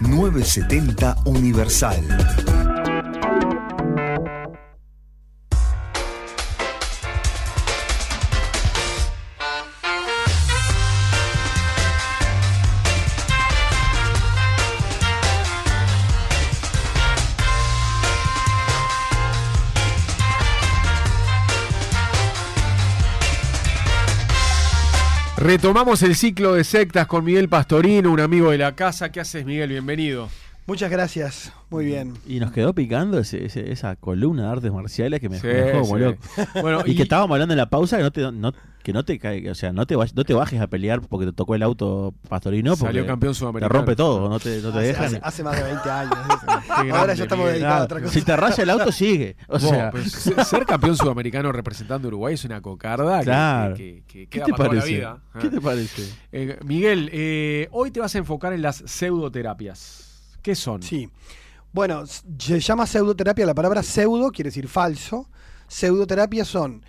970 Universal. Retomamos el ciclo de sectas con Miguel Pastorino, un amigo de la casa. ¿Qué haces, Miguel? Bienvenido. Muchas gracias, muy bien. Y nos quedó picando ese- ese- esa columna de artes marciales que me, Sí, me dejó como sí. loco. Bueno, y, que estábamos hablando en la pausa que no te, no, que no te caiga- o sea, no te, no te bajes a pelear porque te tocó el auto pastorino porque Salió campeón te sudamericano. rompe todo, no te, no te hace, dejan. hace- hace más de 20 años. grande, Ahora ya estamos dedicados a otra cosa. si te raya el auto sigue. O sea, pues, ser- campeón sudamericano representando a Uruguay es una cocarda que- Claro. que, que- que ¿qué queda te para toda la parece? vida. ¿Qué Ah. te parece? Eh, Miguel, eh, hoy te vas a enfocar en las pseudoterapias. ¿Qué son? Sí. Bueno, se llama pseudoterapia. La palabra pseudo quiere decir falso. Pseudoterapia son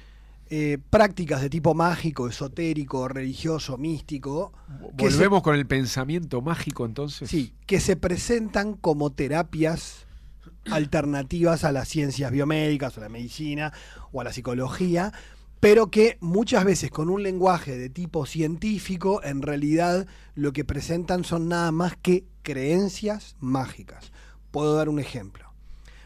eh, prácticas de tipo mágico, esotérico, religioso, místico. se- Volvemos con el pensamiento mágico entonces. Sí, que se presentan como terapias alternativas a las ciencias biomédicas o la medicina o a la psicología, pero que muchas veces con un lenguaje de tipo científico, en realidad lo que presentan son nada más que creencias mágicas. Puedo dar un ejemplo.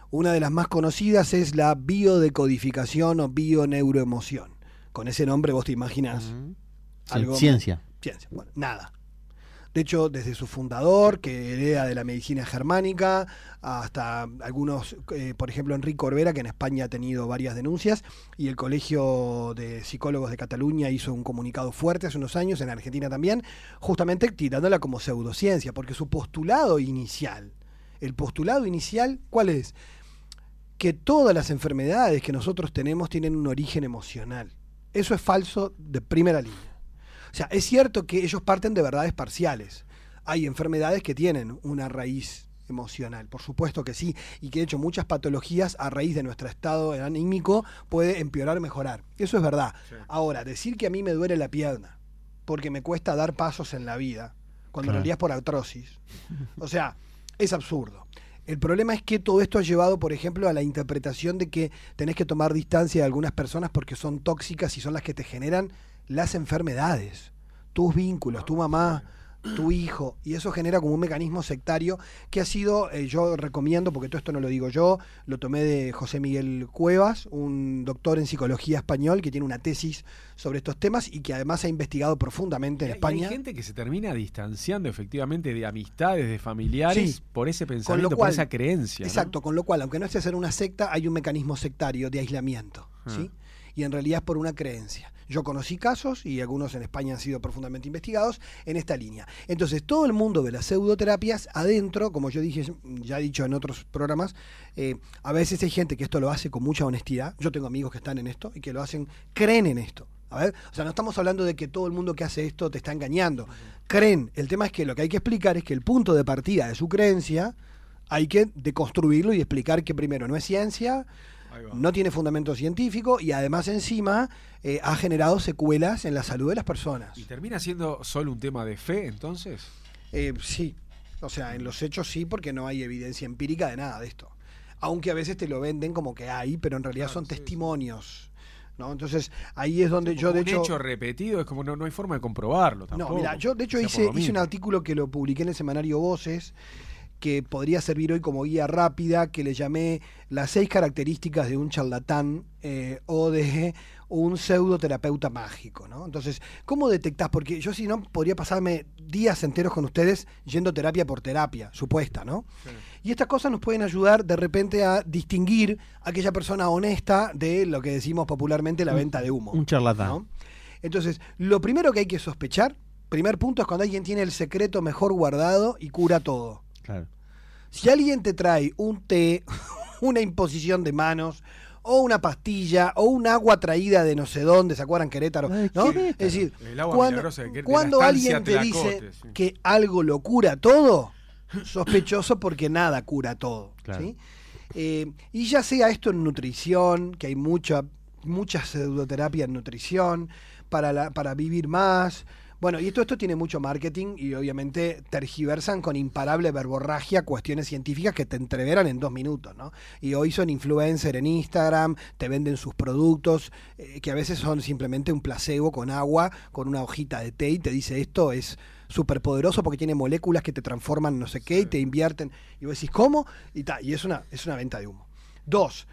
Una de las más conocidas es la biodecodificación o bioneuroemoción. Con ese nombre vos te imaginas algo ciencia. Ciencia. Bueno, nada. De hecho, desde su fundador, que hereda de la medicina germánica, hasta algunos, eh, por ejemplo, Enrique Orbera, que en España ha tenido varias denuncias, y el Colegio de Psicólogos de Cataluña hizo un comunicado fuerte hace unos años, en Argentina también, justamente tirándola como pseudociencia, porque su postulado inicial, el postulado inicial, ¿cuál es? Que todas las enfermedades que nosotros tenemos tienen un origen emocional. Eso es falso de primera línea. O sea, es cierto que ellos parten de verdades parciales. Hay enfermedades que tienen una raíz emocional, por supuesto que sí, y que de hecho muchas patologías a raíz de nuestro estado anímico puede empeorar o mejorar. Eso es verdad. Sí. Ahora, decir que a mí me duele la pierna porque me cuesta dar pasos en la vida, cuando en Claro. realidad es por artrosis, o sea, es absurdo. El problema es que todo esto ha llevado, por ejemplo, a la interpretación de que tenés que tomar distancia de algunas personas porque son tóxicas y son las que te generan las enfermedades, tus vínculos, tu mamá, tu hijo, y eso genera como un mecanismo sectario que ha sido, eh, yo recomiendo, porque todo esto no lo digo yo, lo tomé de José Miguel Cuevas, un doctor en psicología español que tiene una tesis sobre estos temas y que además ha investigado profundamente en y España. Hay gente que se termina distanciando efectivamente de amistades, de familiares, Sí. por ese pensamiento, por esa creencia. ¿no? Exacto, con lo cual, aunque no estés en una secta, hay un mecanismo sectario de aislamiento, ¿sí? Y en realidad es por una creencia. Yo conocí casos, y algunos en España han sido profundamente investigados, en esta línea. Entonces, todo el mundo de las pseudoterapias, adentro, como yo dije, ya he dicho en otros programas, eh, a veces hay gente que esto lo hace con mucha honestidad. Yo tengo amigos que están en esto y que lo hacen, creen en esto. A ver, o sea, no estamos hablando de que todo el mundo que hace esto te está engañando. Creen. El tema es que lo que hay que explicar es que el punto de partida de su creencia hay que deconstruirlo y explicar que primero no es ciencia. No tiene fundamento científico y además encima eh, ha generado secuelas en la salud de las personas. ¿Y termina siendo solo un tema de fe entonces? Eh, sí, o sea, en los hechos sí, porque no hay evidencia empírica de nada de esto. Aunque a veces te lo venden como que hay, pero en realidad Claro, son sí, testimonios. ¿no? Entonces, ahí es donde yo, de un hecho. hecho repetido, es como no, no hay forma de comprobarlo tampoco. No, mira, yo de hecho hice, hice un artículo que lo publiqué en el semanario Voces, que podría servir hoy como guía rápida, que le llamé las seis características de un charlatán eh, o de un pseudoterapeuta mágico, ¿no? Entonces, ¿cómo detectás? Porque yo si no podría pasarme días enteros con ustedes yendo terapia por terapia, supuesta, ¿no? Y estas cosas nos pueden ayudar de repente a distinguir a aquella persona honesta de lo que decimos popularmente la venta de humo. Un charlatán. ¿no? Entonces, lo primero que hay que sospechar, primer punto, es cuando alguien tiene el secreto mejor guardado y cura todo. Claro. Si alguien te trae un té, una imposición de manos, o una pastilla, o un agua traída de no sé dónde, ¿se acuerdan Querétaro? Ay, ¿no? Querétaro. Es decir, El agua cuando, de alguien te dice sí. que algo lo cura todo, sospechoso porque nada cura todo. Claro. ¿sí? Eh, y ya sea esto en nutrición, que hay mucha, mucha pseudoterapia en nutrición, para, la- para vivir más. Bueno, y todo esto tiene mucho marketing y obviamente tergiversan con imparable verborragia cuestiones científicas que te entreveran en dos minutos, ¿no? Y hoy son influencer en Instagram, te venden sus productos, eh, que a veces son simplemente un placebo con agua, con una hojita de té y te dice esto es súper poderoso porque tiene moléculas que te transforman no sé qué y te invierten. Y vos decís, ¿cómo? Y, ta, y es, una, es una venta de humo. Dos,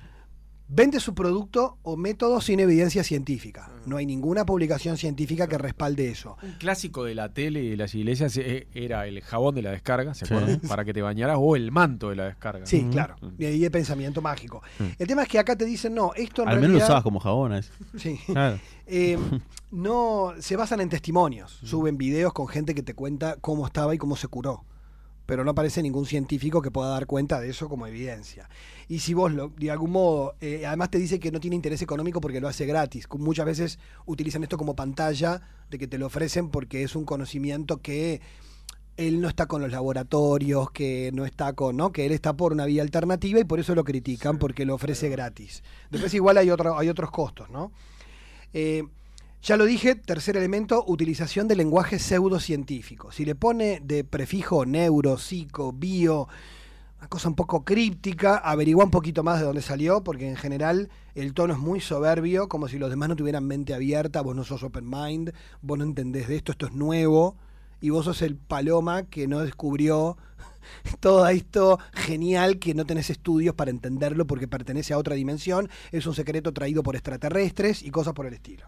vende su producto o método sin evidencia científica. No hay ninguna publicación científica que respalde eso. Un clásico de la tele y de las iglesias eh, era el jabón de la descarga, ¿se Sí. acuerdan? Para que te bañaras o el manto de la descarga. Sí, Mm. claro. Y ahí el pensamiento mágico. El tema es que acá te dicen, no, esto en Al menos lo realidad... usabas como jabón. es- Sí. Claro. Eh, no se basan en testimonios, suben videos con gente que te cuenta cómo estaba y cómo se curó. Pero no aparece ningún científico que pueda dar cuenta de eso como evidencia. Y si vos, lo, de algún modo, eh, además te dice que no tiene interés económico porque lo hace gratis. Muchas veces utilizan esto como pantalla de que te lo ofrecen porque es un conocimiento que él no está con los laboratorios, que no está con, ¿no? Que él está por una vía alternativa y por eso lo critican porque lo ofrece gratis. Después igual hay otro, hay otros costos, ¿no? Eh, ya lo dije, tercer elemento, utilización de lenguaje pseudocientífico. Si le pone de prefijo neuro, psico, bio, una cosa un poco críptica, averigua un poquito más de dónde salió, porque en general el tono es muy soberbio, como si los demás no tuvieran mente abierta, vos no sos open mind, vos no entendés de esto, esto es nuevo, y vos sos el paloma que no descubrió todo esto genial que no tenés estudios para entenderlo porque pertenece a otra dimensión, es un secreto traído por extraterrestres y cosas por el estilo.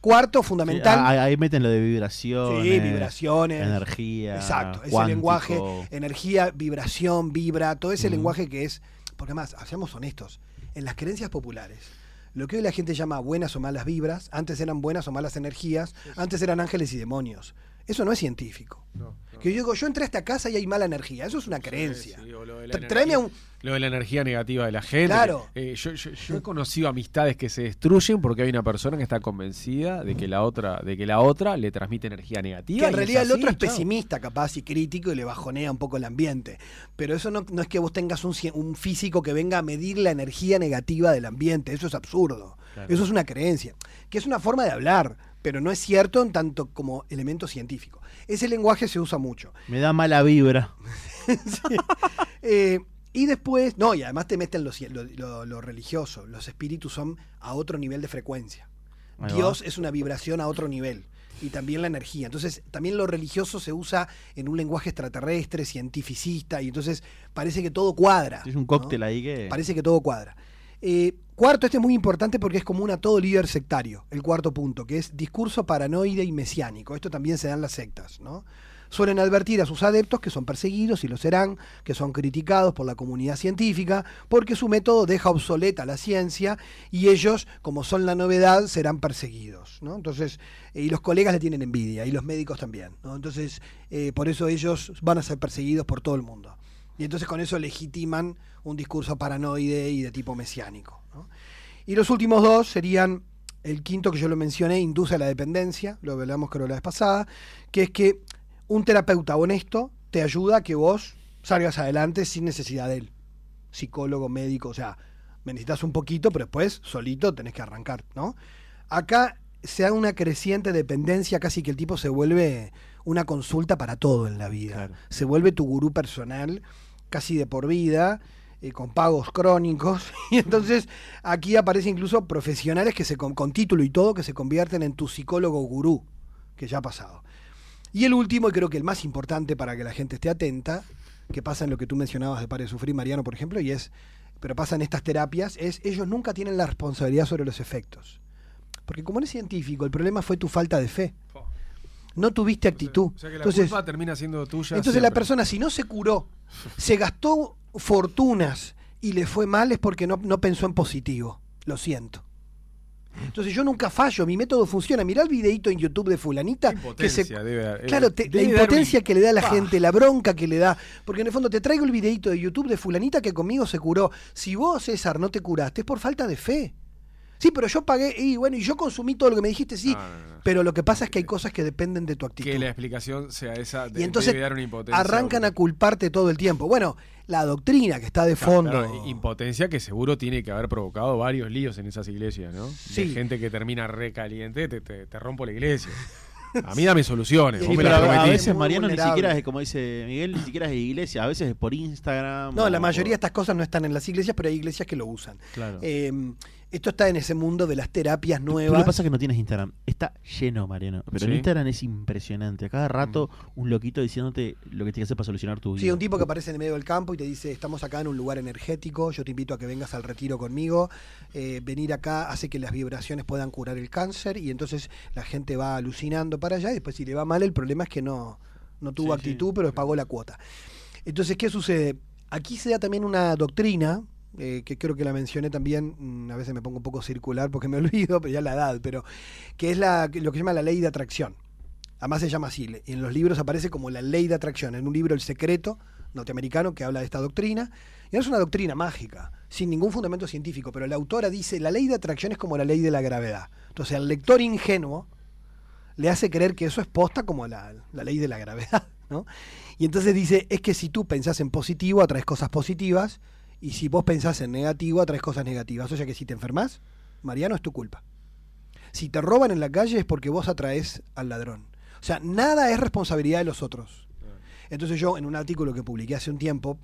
Cuarto, fundamental. Sí, ahí, meten lo de vibraciones. Sí, vibraciones. Energía. Exacto, ese lenguaje, energía, vibración, vibra, todo ese lenguaje que es, porque más, seamos honestos, en las creencias populares, lo que hoy la gente llama buenas o malas vibras, antes eran buenas o malas energías, antes eran ángeles y demonios. Eso no es científico. No, no. Que yo digo, yo entré a esta casa y hay mala energía, eso es una creencia. Sí, Tráeme a un, Lo de la energía negativa de la gente. Claro. Eh, yo, yo- yo he conocido amistades que se destruyen porque hay una persona que está convencida de que la otra, de que la otra le transmite energía negativa. Que en realidad el otro es pesimista, capaz, y crítico, y le bajonea un poco el ambiente. Pero eso no, no es que vos tengas un, cien- un físico que venga a medir la energía negativa del ambiente. Eso es absurdo. Claro. Eso es una creencia. Que es una forma de hablar, pero no es cierto en tanto como elemento científico. Ese lenguaje se usa mucho. Me da mala vibra. Eh, y después, no, y además te meten lo, cien- lo- lo- lo religioso. Los espíritus son a otro nivel de frecuencia. Ahí va. Dios es una vibración a otro nivel. Y también la energía. Entonces, también lo religioso se usa en un lenguaje extraterrestre, cientificista, y entonces parece que todo cuadra. Es un ¿no? cóctel ahí que. Parece que todo cuadra. Eh, cuarto, este es muy importante porque es común a todo líder sectario, el cuarto punto, que es discurso paranoide y mesiánico. Esto también se da en las sectas, ¿no? Suelen advertir a sus adeptos que son perseguidos y lo serán, que son criticados por la comunidad científica, porque su método deja obsoleta la ciencia y ellos, como son la novedad, serán perseguidos. ¿no? Entonces, eh, y los colegas le tienen envidia, y los médicos también. ¿no? Entonces, eh, por eso ellos van a ser perseguidos por todo el mundo. Y entonces con eso legitiman un discurso paranoide y de tipo mesiánico. ¿no? Y los últimos dos serían, el quinto que yo lo mencioné, induce a la dependencia, lo hablamos creo la vez pasada, que es que un terapeuta honesto te ayuda a que vos salgas adelante sin necesidad de él. Psicólogo, médico, o sea, me necesitas un poquito, pero después solito tenés que arrancar, ¿no? Acá se da una creciente dependencia, casi que el tipo se vuelve una consulta para todo en la vida. Claro. Se vuelve tu gurú personal, casi de por vida, eh, con pagos crónicos. Y entonces aquí aparecen incluso profesionales que se con, con título y todo que se convierten en tu psicólogo gurú, que ya ha pasado. Y el último, y creo que el más importante para que la gente esté atenta, que pasa en lo que tú mencionabas de Pare de Sufrir, Mariano, por ejemplo, y es, pero pasa en estas terapias, es ellos nunca tienen la responsabilidad sobre los efectos. Porque como eres científico, el problema fue tu falta de fe. No tuviste actitud. O sea que la Entonces, culpa termina siendo tuya. entonces la persona, si no se curó, se gastó fortunas y le fue mal, es porque no, no pensó en positivo. Lo siento. Entonces yo nunca fallo, mi método funciona. Mirá el videito en YouTube de fulanita que se debe dar- Claro, eh, te- la debe impotencia que le da a la gente, la bronca que le da. Porque en el fondo te traigo el videito de YouTube de fulanita que conmigo se curó. Si vos, César, no te curaste, es por falta de fe. Sí, pero yo pagué, y bueno, y yo consumí todo lo que me dijiste, sí. No, no, no. Pero lo que pasa es que hay cosas que dependen de tu actitud. Que la explicación sea esa. de- y entonces una impotencia. arrancan a culparte todo el tiempo. Bueno, la doctrina que está de Claro, fondo. claro, impotencia que seguro tiene que haber provocado varios líos en esas iglesias, ¿no? Sí. De gente que termina recaliente, te, te, te rompo la iglesia. A mí dame soluciones. Sí, vos me pero las a, veces Mariano ni siquiera es, como dice Miguel, ni siquiera es de iglesia, a veces es por Instagram. No, la mayoría de estas cosas no están en las iglesias, pero hay iglesias que lo usan. Claro. Eh, esto está en ese mundo de las terapias tú nuevas. lo que pasa es que no tienes Instagram. Está lleno, Mariano. Pero Sí. Instagram es impresionante. A cada rato un loquito diciéndote lo que tienes que hacer para solucionar tu vida. Sí, un tipo que aparece en el medio del campo y te dice, estamos acá en un lugar energético, yo te invito a que vengas al retiro conmigo, eh, venir acá hace que las vibraciones puedan curar el cáncer y entonces la gente va alucinando para allá y después si le va mal el problema es que no, no tuvo Sí, sí. actitud pero pagó la cuota. Entonces, ¿qué sucede? Aquí se da también una doctrina, eh, que creo que la mencioné también, mm, a veces me pongo un poco circular porque me olvido, pero ya la edad, pero que es la, lo que se llama la ley de atracción. Además se llama así, en los libros aparece como la ley de atracción, en un libro El Secreto, norteamericano, que habla de esta doctrina, y no es una doctrina mágica, sin ningún fundamento científico, pero la autora dice, la ley de atracción es como la ley de la gravedad. Entonces al lector ingenuo le hace creer que eso es posta como la, la ley de la gravedad, ¿no? Y entonces dice, es que si tú pensás en positivo, atraes cosas positivas, y si vos pensás en negativo, atraes cosas negativas. O sea que si te enfermas, Mariano, es tu culpa. Si te roban en la calle es porque vos atraes al ladrón. O sea, nada es responsabilidad de los otros. Entonces yo, en un artículo que publiqué hace un tiempo,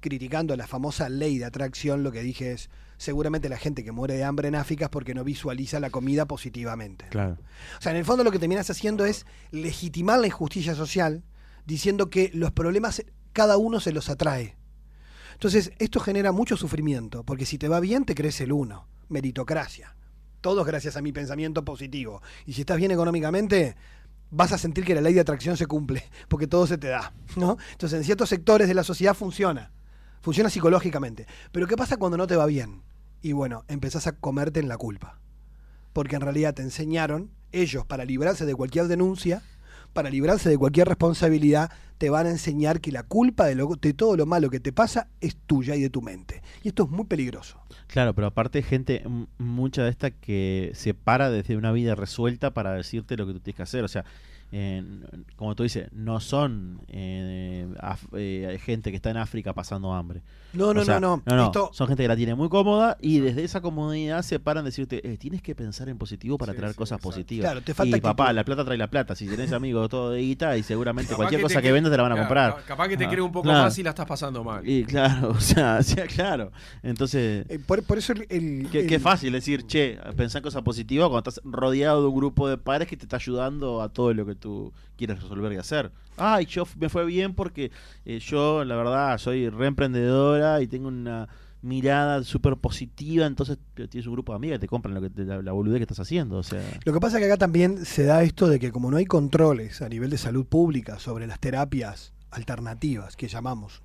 criticando la famosa ley de atracción, lo que dije es, seguramente la gente que muere de hambre en África es porque no visualiza la comida positivamente. Claro. O sea, en el fondo lo que terminas haciendo es legitimar la injusticia social, diciendo que los problemas cada uno se los atrae. Entonces, esto genera mucho sufrimiento, porque si te va bien, te crece el uno. Meritocracia. Todos gracias a mi pensamiento positivo. Y si estás bien económicamente, vas a sentir que la ley de atracción se cumple, porque todo se te da. ¿no? Entonces, en ciertos sectores de la sociedad funciona. Funciona psicológicamente. Pero ¿qué pasa cuando no te va bien? Y bueno, empezás a comerte en la culpa porque en realidad te enseñaron, ellos para librarse de cualquier denuncia, para librarse de cualquier responsabilidad, te van a enseñar que la culpa de, lo- de todo lo malo que te pasa es tuya y de tu mente. Y esto es muy peligroso. Claro, pero aparte gente, mucha de esta que se para desde una vida resuelta para decirte lo que tú tienes que hacer. O sea, eh, como tú dices, no son eh, af- eh, gente que está en África pasando hambre. No, no, O sea, no, no. Esto- Son gente que la tiene muy cómoda y desde esa comodidad se paran a decirte, eh, tienes que pensar en positivo para Sí, traer sí, cosas exacto. positivas. Claro, te falta y papá, la plata trae la plata. Si tenés amigos todo de guita y seguramente Capaz cualquier que cosa que vendas te la van a Claro, comprar. ca- Capaz que te Ah, cree un poco claro. más y la estás pasando mal. Y claro, o sea, o sea, claro. Entonces, eh, por, por eso el... el- qué, qué el- fácil decir, che, pensar en cosas positivas cuando estás rodeado de un grupo de padres que te está ayudando a todo lo que tú quieres resolver y hacer. Ay, yo me fue bien porque eh, yo, la verdad, soy reemprendedora y tengo una mirada súper positiva, entonces t- tienes un grupo de amigas que te compran lo que la, la boludez que estás haciendo, o sea... Lo que pasa es que acá también se da esto de que como no hay controles a nivel de salud pública sobre las terapias alternativas que llamamos,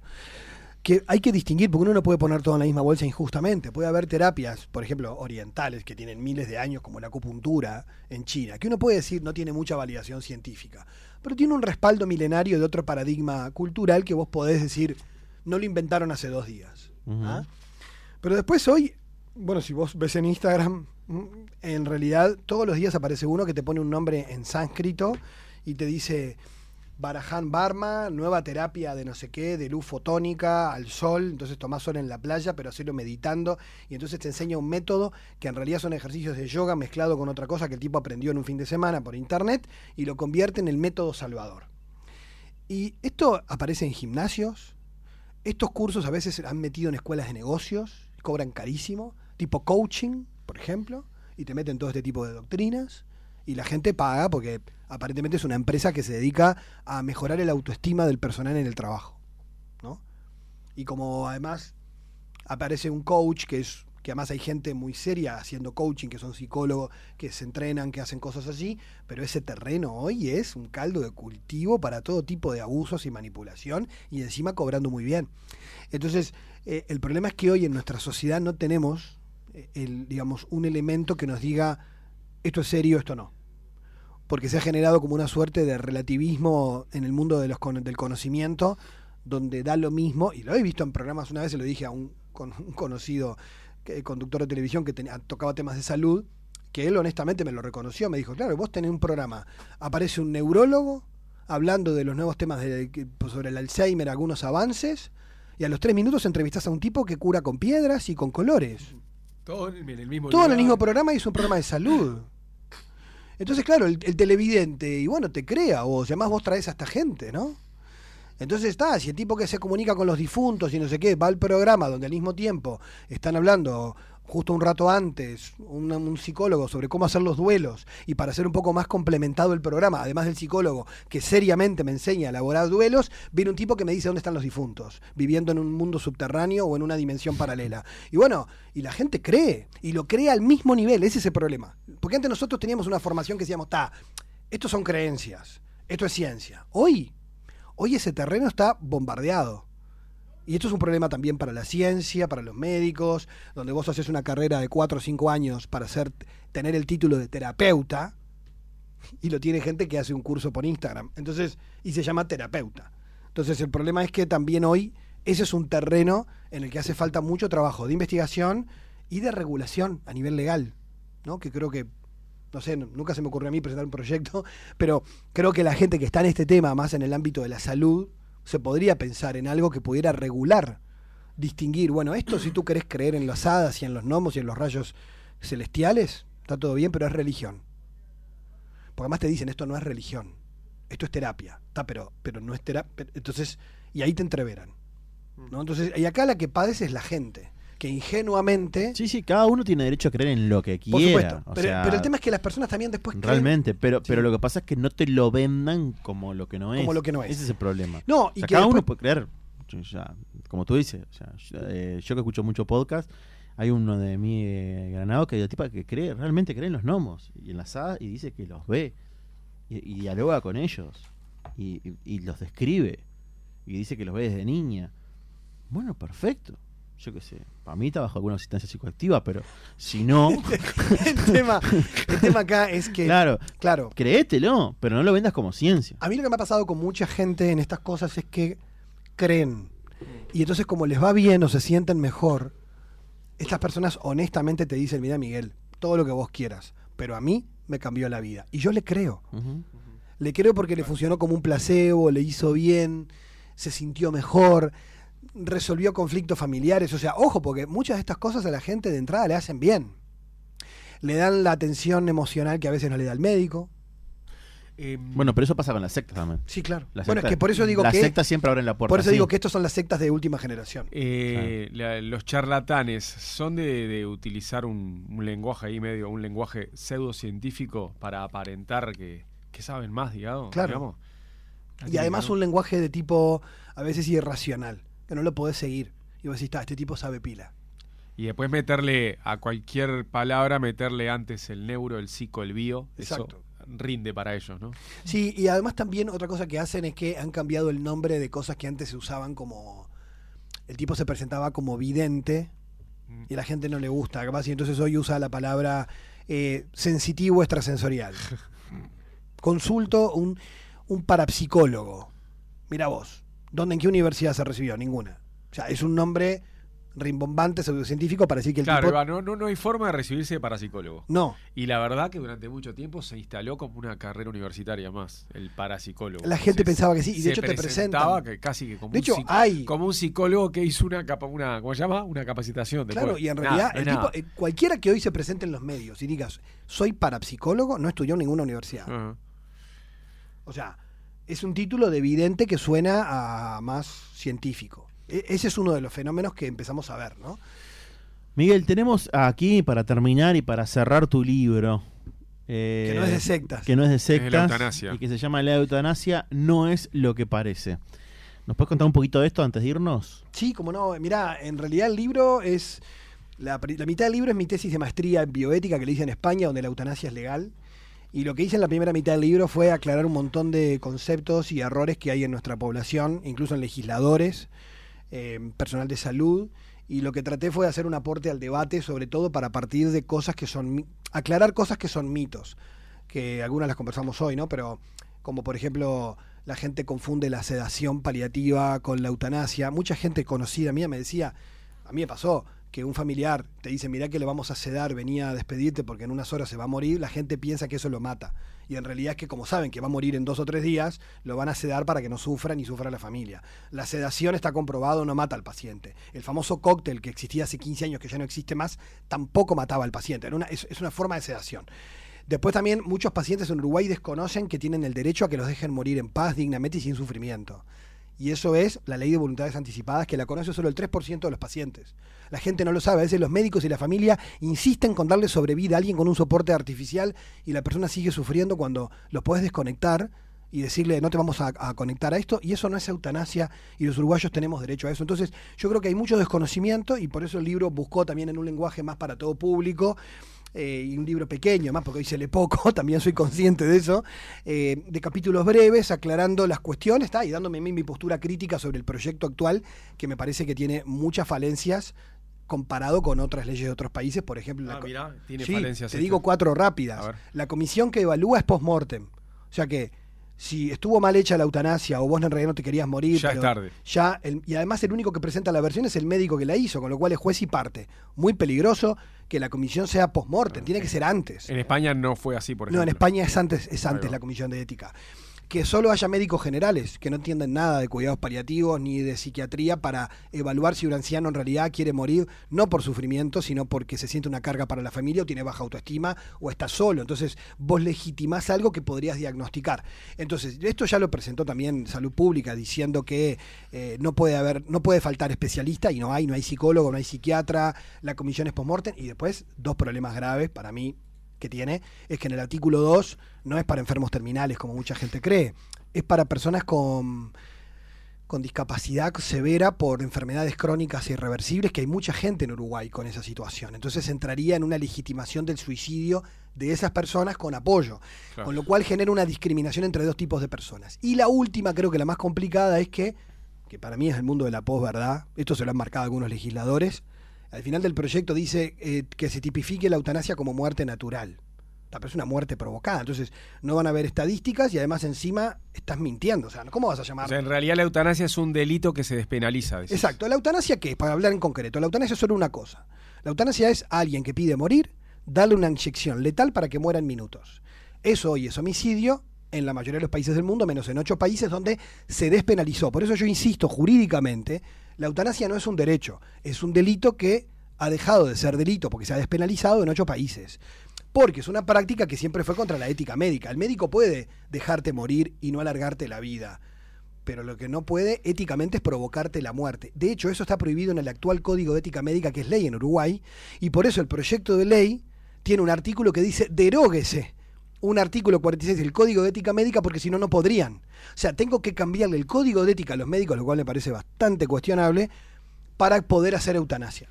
que hay que distinguir porque uno no puede poner todo en la misma bolsa injustamente. Puede haber terapias, por ejemplo, orientales que tienen miles de años como la acupuntura en China, que uno puede decir no tiene mucha validación científica, pero tiene un respaldo milenario de otro paradigma cultural que vos podés decir no lo inventaron hace dos días. ¿ah? Pero después hoy, bueno, si vos ves en Instagram, en realidad todos los días aparece uno que te pone un nombre en sánscrito y te dice Barajan Barma, nueva terapia de no sé qué, de luz fotónica al sol, entonces tomás sol en la playa, pero hacerlo meditando, y entonces te enseña un método que en realidad son ejercicios de yoga mezclado con otra cosa que el tipo aprendió en un fin de semana por internet y lo convierte en el método salvador. Y esto aparece en gimnasios, estos cursos a veces han metido en escuelas de negocios, cobran carísimo, tipo coaching, por ejemplo, y te meten todo este tipo de doctrinas, y la gente paga porque aparentemente es una empresa que se dedica a mejorar el autoestima del personal en el trabajo. ¿no? Y como además aparece un coach que es que además hay gente muy seria haciendo coaching, que son psicólogos, que se entrenan, que hacen cosas así, pero ese terreno hoy es un caldo de cultivo para todo tipo de abusos y manipulación y encima cobrando muy bien. Entonces, eh, el problema es que hoy en nuestra sociedad no tenemos eh, el, digamos, un elemento que nos diga esto es serio, esto no. Porque se ha generado como una suerte de relativismo en el mundo de los con- del conocimiento, donde da lo mismo, y lo he visto en programas, una vez se lo dije a un, con- un conocido conductor de televisión que tocaba temas de salud, que él honestamente me lo reconoció, me dijo, claro, vos tenés un programa, aparece un neurólogo hablando de los nuevos temas de, pues, sobre el Alzheimer, algunos avances, y a los tres minutos entrevistás a un tipo que cura con piedras y con colores. Todo en el mismo Todo en el mismo programa y es un programa de salud. Entonces, claro, el, el televidente, y bueno, te crea vos, y además vos traes a esta gente, ¿no? Entonces está, si el tipo que se comunica con los difuntos y no sé qué, va al programa donde al mismo tiempo están hablando justo un rato antes, un, psicólogo sobre cómo hacer los duelos y para hacer un poco más complementado el programa, además del psicólogo que seriamente me enseña a elaborar duelos, viene un tipo que me dice dónde están los difuntos, viviendo en un mundo subterráneo o en una dimensión paralela. Y bueno, y la gente cree, y lo cree al mismo nivel, ese es el problema. Porque antes nosotros teníamos una formación que decíamos, ta, estos son creencias, esto es ciencia. Hoy, hoy ese terreno está bombardeado. Y esto es un problema también para la ciencia, para los médicos, donde vos haces una carrera de 4 o 5 años para tener el título de terapeuta, y lo tiene gente que hace un curso por Instagram. Entonces, y se llama terapeuta. Entonces, el problema es que también hoy ese es un terreno en el que hace falta mucho trabajo de investigación y de regulación a nivel legal, ¿no? Que creo que no sé, nunca se me ocurrió a mí presentar un proyecto, pero creo que la gente que está en este tema, más en el ámbito de la salud, se podría pensar en algo que pudiera regular, distinguir, bueno, esto si tú querés creer en las hadas y en los gnomos y en los rayos celestiales, está todo bien, pero es religión. Porque además te dicen, esto no es religión, esto es terapia, está, pero, pero no es terapia. Entonces, y ahí te entreveran. ¿no? Entonces, y acá la que padece es la gente, que ingenuamente... Sí, sí, cada uno tiene derecho a creer en lo que Por quiera. supuesto, o pero, sea, pero el tema es que las personas también después creen- Realmente, pero, Sí. pero lo que pasa es que no te lo vendan como lo que no es. Como lo que no es. Ese es el problema. No, O y sea, que cada uno puede creer, ya, como tú dices, eh, yo que escucho mucho podcast, hay uno de mi eh, Granado que hay tipo que cree, realmente cree en los gnomos y en las hadas y dice que los ve y, y dialoga con ellos y, y- y los describe y dice que los ve desde niña. Bueno, perfecto. Yo qué sé, para mí está bajo alguna sustancia psicoactiva, pero si no, el, tema, el tema acá es que, claro, claro, créetelo, pero no lo vendas como ciencia. a mí lo que me ha pasado con mucha gente en estas cosas es que creen. Y entonces como les va bien o se sienten mejor, estas personas honestamente te dicen, mira Miguel, todo lo que vos quieras, pero a mí me cambió la vida. Y yo le creo. Le creo porque le funcionó como un placebo, le hizo bien, se sintió mejor, resolvió conflictos familiares. O sea, ojo, porque muchas de estas cosas a la gente de entrada le hacen bien. Le dan la atención emocional que a veces no le da el médico. Em, Bueno, pero eso pasa con las sectas también. Sí, claro. Las bueno, es sectas- que por eso digo las que sectas siempre abren la puerta. por eso sí. digo que estos son las sectas de última generación. eh, la- los charlatanes son de, de utilizar un, un lenguaje ahí medio, un lenguaje pseudocientífico para aparentar que, que saben más, digamos. Claro. digamos. Y además un lenguaje de tipo a veces irracional, que no lo podés seguir. Y vos decís, "Ta, este tipo sabe pila. Y después meterle a cualquier palabra, meterle antes el neuro, el psico, el bio. Exacto. Eso rinde para ellos, ¿no? Sí, y además también otra cosa que hacen es que han cambiado el nombre de cosas que antes se usaban como... El tipo se presentaba como vidente Mm. y a la gente no le gusta, capaz, y entonces hoy usa la palabra eh, sensitivo extrasensorial. Consulto un, un parapsicólogo. Mira vos, ¿dónde, en qué universidad se recibió? Ninguna. O sea, es un nombre rimbombante, pseudocientífico para decir que el Claro, tipo... Eva, no, no, no hay forma de recibirse de parapsicólogo. No, Y la verdad que durante mucho tiempo se instaló como una carrera universitaria más, el parapsicólogo. la gente pensaba que sí, y de hecho te presentaba que casi que como, De un hecho, hay... como un psicólogo que hizo una capa, una, ¿cómo se llama? Una capacitación. Claro, después. y en realidad, el tipo, eh, cualquiera que hoy se presente en los medios y digas, soy parapsicólogo, no estudió en ninguna universidad. O sea, es un título de evidente que suena a más científico. E- ese es uno de los fenómenos que empezamos a ver, ¿no? Miguel, tenemos aquí para terminar y para cerrar tu libro. eh, que no es de sectas. que no es de sectas eutanasia. y que se llama La eutanasia no es lo que parece. ¿Nos puedes contar un poquito de esto antes de irnos? Sí, como no. Mirá, en realidad el libro es. La, la mitad del libro es mi tesis de maestría en bioética que le hice en España, donde la eutanasia es legal. Y lo que hice en la primera mitad del libro fue aclarar un montón de conceptos y errores que hay en nuestra población, incluso en legisladores, eh, personal de salud. Y lo que traté fue hacer un aporte al debate, sobre todo para partir de cosas que son. aclarar cosas que son mitos, que algunas las conversamos hoy, ¿no? Pero como por ejemplo la gente confunde la sedación paliativa con la eutanasia. Mucha gente conocida mía me decía, a mí me pasó, que un familiar te dice, mirá que le vamos a sedar, venía a despedirte porque en unas horas se va a morir, la gente piensa que eso lo mata. Y en realidad es que como saben que va a morir en dos o tres días, lo van a sedar para que no sufra ni sufra la familia. La sedación está comprobado, no mata al paciente. El famoso cóctel que existía hace 15 años, que ya no existe más, tampoco mataba al paciente. Era una- es, es una forma de sedación. Después también muchos pacientes en Uruguay desconocen que tienen el derecho a que los dejen morir en paz, dignamente y sin sufrimiento. Y eso es la ley de voluntades anticipadas, que la conoce solo el 3% de los pacientes. La gente no lo sabe. A veces los médicos y la familia insisten con darle sobrevida a alguien con un soporte artificial y la persona sigue sufriendo cuando lo puedes desconectar y decirle no te vamos a, a, conectar a esto y eso no es eutanasia y los uruguayos tenemos derecho a eso. Entonces yo creo que hay mucho desconocimiento y por eso el libro buscó también en un lenguaje más para todo público eh, y un libro pequeño, más porque hoy se lee poco, también soy consciente de eso, eh, de capítulos breves, aclarando las cuestiones y dándome mi postura crítica sobre el proyecto actual, que me parece que tiene muchas falencias comparado con otras leyes de otros países, por ejemplo. Ah, la, mirá, tiene sí, falencias. Te este. digo cuatro rápidas. La comisión que evalúa es post-mortem. O sea que si estuvo mal hecha la eutanasia o vos en realidad no te querías morir, ya es tarde. Ya el, y además el único que presenta la versión es el médico que la hizo, con lo cual es juez y parte. Muy peligroso que la comisión sea post-mortem, tiene que ser antes. En España no fue así, por ejemplo. No, en España es antes, es antes la comisión de ética que solo haya médicos generales que no entienden nada de cuidados paliativos ni de psiquiatría para evaluar si un anciano en realidad quiere morir no por sufrimiento, sino porque se siente una carga para la familia o tiene baja autoestima o está solo. Entonces vos legitimás algo que podrías diagnosticar. Entonces, esto ya lo presentó también Salud Pública diciendo que eh, no puede haber, no puede faltar especialista y no hay, no hay psicólogo, no hay psiquiatra, la comisión es post-mortem y después dos problemas graves para mí que tiene es que en el artículo 2 no es para enfermos terminales, como mucha gente cree, es para personas con, con discapacidad severa por enfermedades crónicas e irreversibles, que hay mucha gente en Uruguay con esa situación. Entonces entraría en una legitimación del suicidio de esas personas con apoyo, claro. con lo cual genera una discriminación entre dos tipos de personas. Y la última, creo que la más complicada, es que, que para mí es el mundo de la posverdad, esto se lo han marcado algunos legisladores, al final del proyecto dice eh, que se tipifique la eutanasia como muerte natural. Pero es una muerte provocada. Entonces, no van a haber estadísticas y además encima estás mintiendo. O sea, ¿cómo vas a llamar? O sea, en realidad la eutanasia es un delito que se despenaliza. Exacto. ¿La eutanasia qué es? Para hablar en concreto. La eutanasia es solo una cosa. La eutanasia es alguien que pide morir, darle una inyección letal para que muera en minutos. Eso hoy es homicidio en la mayoría de los países del mundo, menos en ocho países donde se despenalizó. Por eso yo insisto, jurídicamente, la eutanasia no es un derecho, es un delito que ha dejado de ser delito porque se ha despenalizado en ocho países. Porque es una práctica que siempre fue contra la ética médica. El médico puede dejarte morir y no alargarte la vida. Pero lo que no puede éticamente es provocarte la muerte. De hecho, eso está prohibido en el actual Código de Ética Médica, que es ley en Uruguay. Y por eso el proyecto de ley tiene un artículo que dice deróguese un artículo 46 del Código de Ética Médica porque si no, no podrían. O sea, tengo que cambiarle el Código de Ética a los médicos, lo cual me parece bastante cuestionable, para poder hacer eutanasia.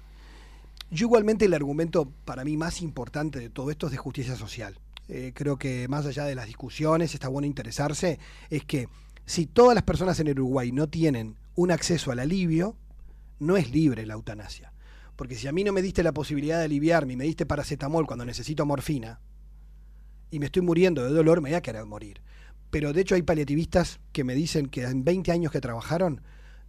Yo igualmente el argumento para mí más importante de todo esto es de justicia social. Eh, creo que más allá de las discusiones, está bueno interesarse, es que si todas las personas en Uruguay no tienen un acceso al alivio, no es libre la eutanasia. Porque si a mí no me diste la posibilidad de aliviarme y me diste paracetamol cuando necesito morfina, y me estoy muriendo de dolor, me voy a querer morir. Pero de hecho hay paliativistas que me dicen que en 20 años que trabajaron,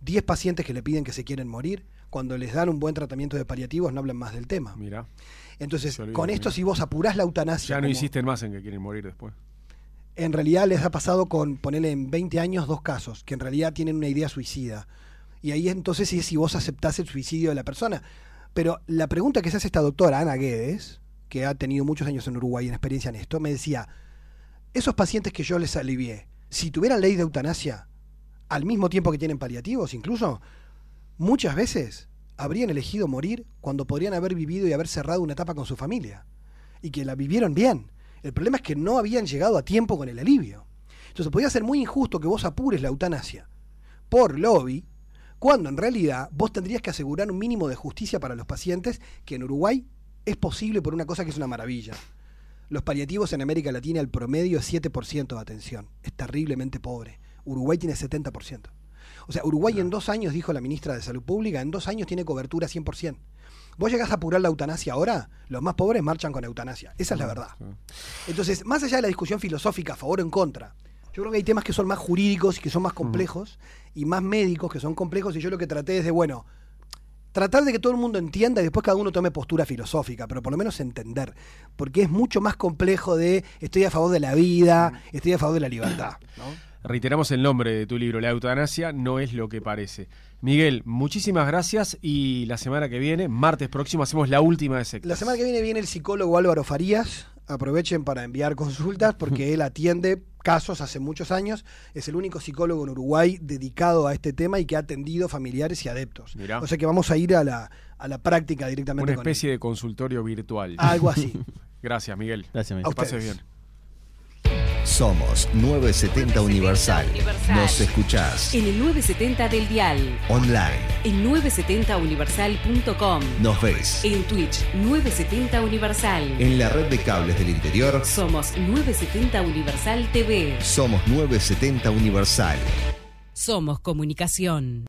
10 pacientes que le piden que se quieren morir, cuando les dan un buen tratamiento de paliativos no hablan más del tema. Mira. Entonces, con esto, mira. si vos apurás la eutanasia. Ya no como, insisten más en que quieren morir después. En realidad les ha pasado con ponerle en 20 años dos casos, que en realidad tienen una idea suicida. Y ahí entonces sí es si vos aceptás el suicidio de la persona. Pero la pregunta que se hace esta doctora, Ana Guedes, que ha tenido muchos años en Uruguay en experiencia en esto, me decía, esos pacientes que yo les alivié, si tuvieran ley de eutanasia, al mismo tiempo que tienen paliativos incluso, muchas veces habrían elegido morir cuando podrían haber vivido y haber cerrado una etapa con su familia. Y que la vivieron bien. El problema es que no habían llegado a tiempo con el alivio. Entonces podría ser muy injusto que vos apures la eutanasia por lobby, cuando en realidad vos tendrías que asegurar un mínimo de justicia para los pacientes que en Uruguay es posible por una cosa que es una maravilla. Los paliativos en América Latina, el promedio es 7% de atención. Es terriblemente pobre. Uruguay tiene 70%. O sea, Uruguay en dos años, dijo la ministra de Salud Pública, en dos años tiene cobertura 100%. Vos llegás a apurar la eutanasia ahora, los más pobres marchan con eutanasia. Esa es la verdad. Entonces, más allá de la discusión filosófica a favor o en contra, yo creo que hay temas que son más jurídicos y que son más complejos, y más médicos que son complejos, y yo lo que traté es de, bueno, tratar de que todo el mundo entienda y después cada uno tome postura filosófica, pero por lo menos entender, porque es mucho más complejo de estoy a favor de la vida, estoy a favor de la libertad. ¿no? Reiteramos el nombre de tu libro, La eutanasia no es lo que parece. Miguel, muchísimas gracias y la semana que viene, martes próximo, hacemos la última de sectas. La semana que viene viene el psicólogo Álvaro Farías aprovechen para enviar consultas porque él atiende casos hace muchos años. Es el único psicólogo en Uruguay dedicado a este tema y que ha atendido familiares y adeptos. Mirá. O sea que vamos a ir a la, a la práctica directamente Una con él. especie de consultorio virtual. Algo así. Gracias, Miguel. Gracias, A Miguel. Que pases ustedes. bien. Somos 970 Universal. Universal. Nos escuchás En el 970 del dial, online. en 970universal.com, Nos ves en Twitch 970 Universal. en la red de cables del interior. Somos 970 Universal TV. Somos 970 Universal. Somos comunicación.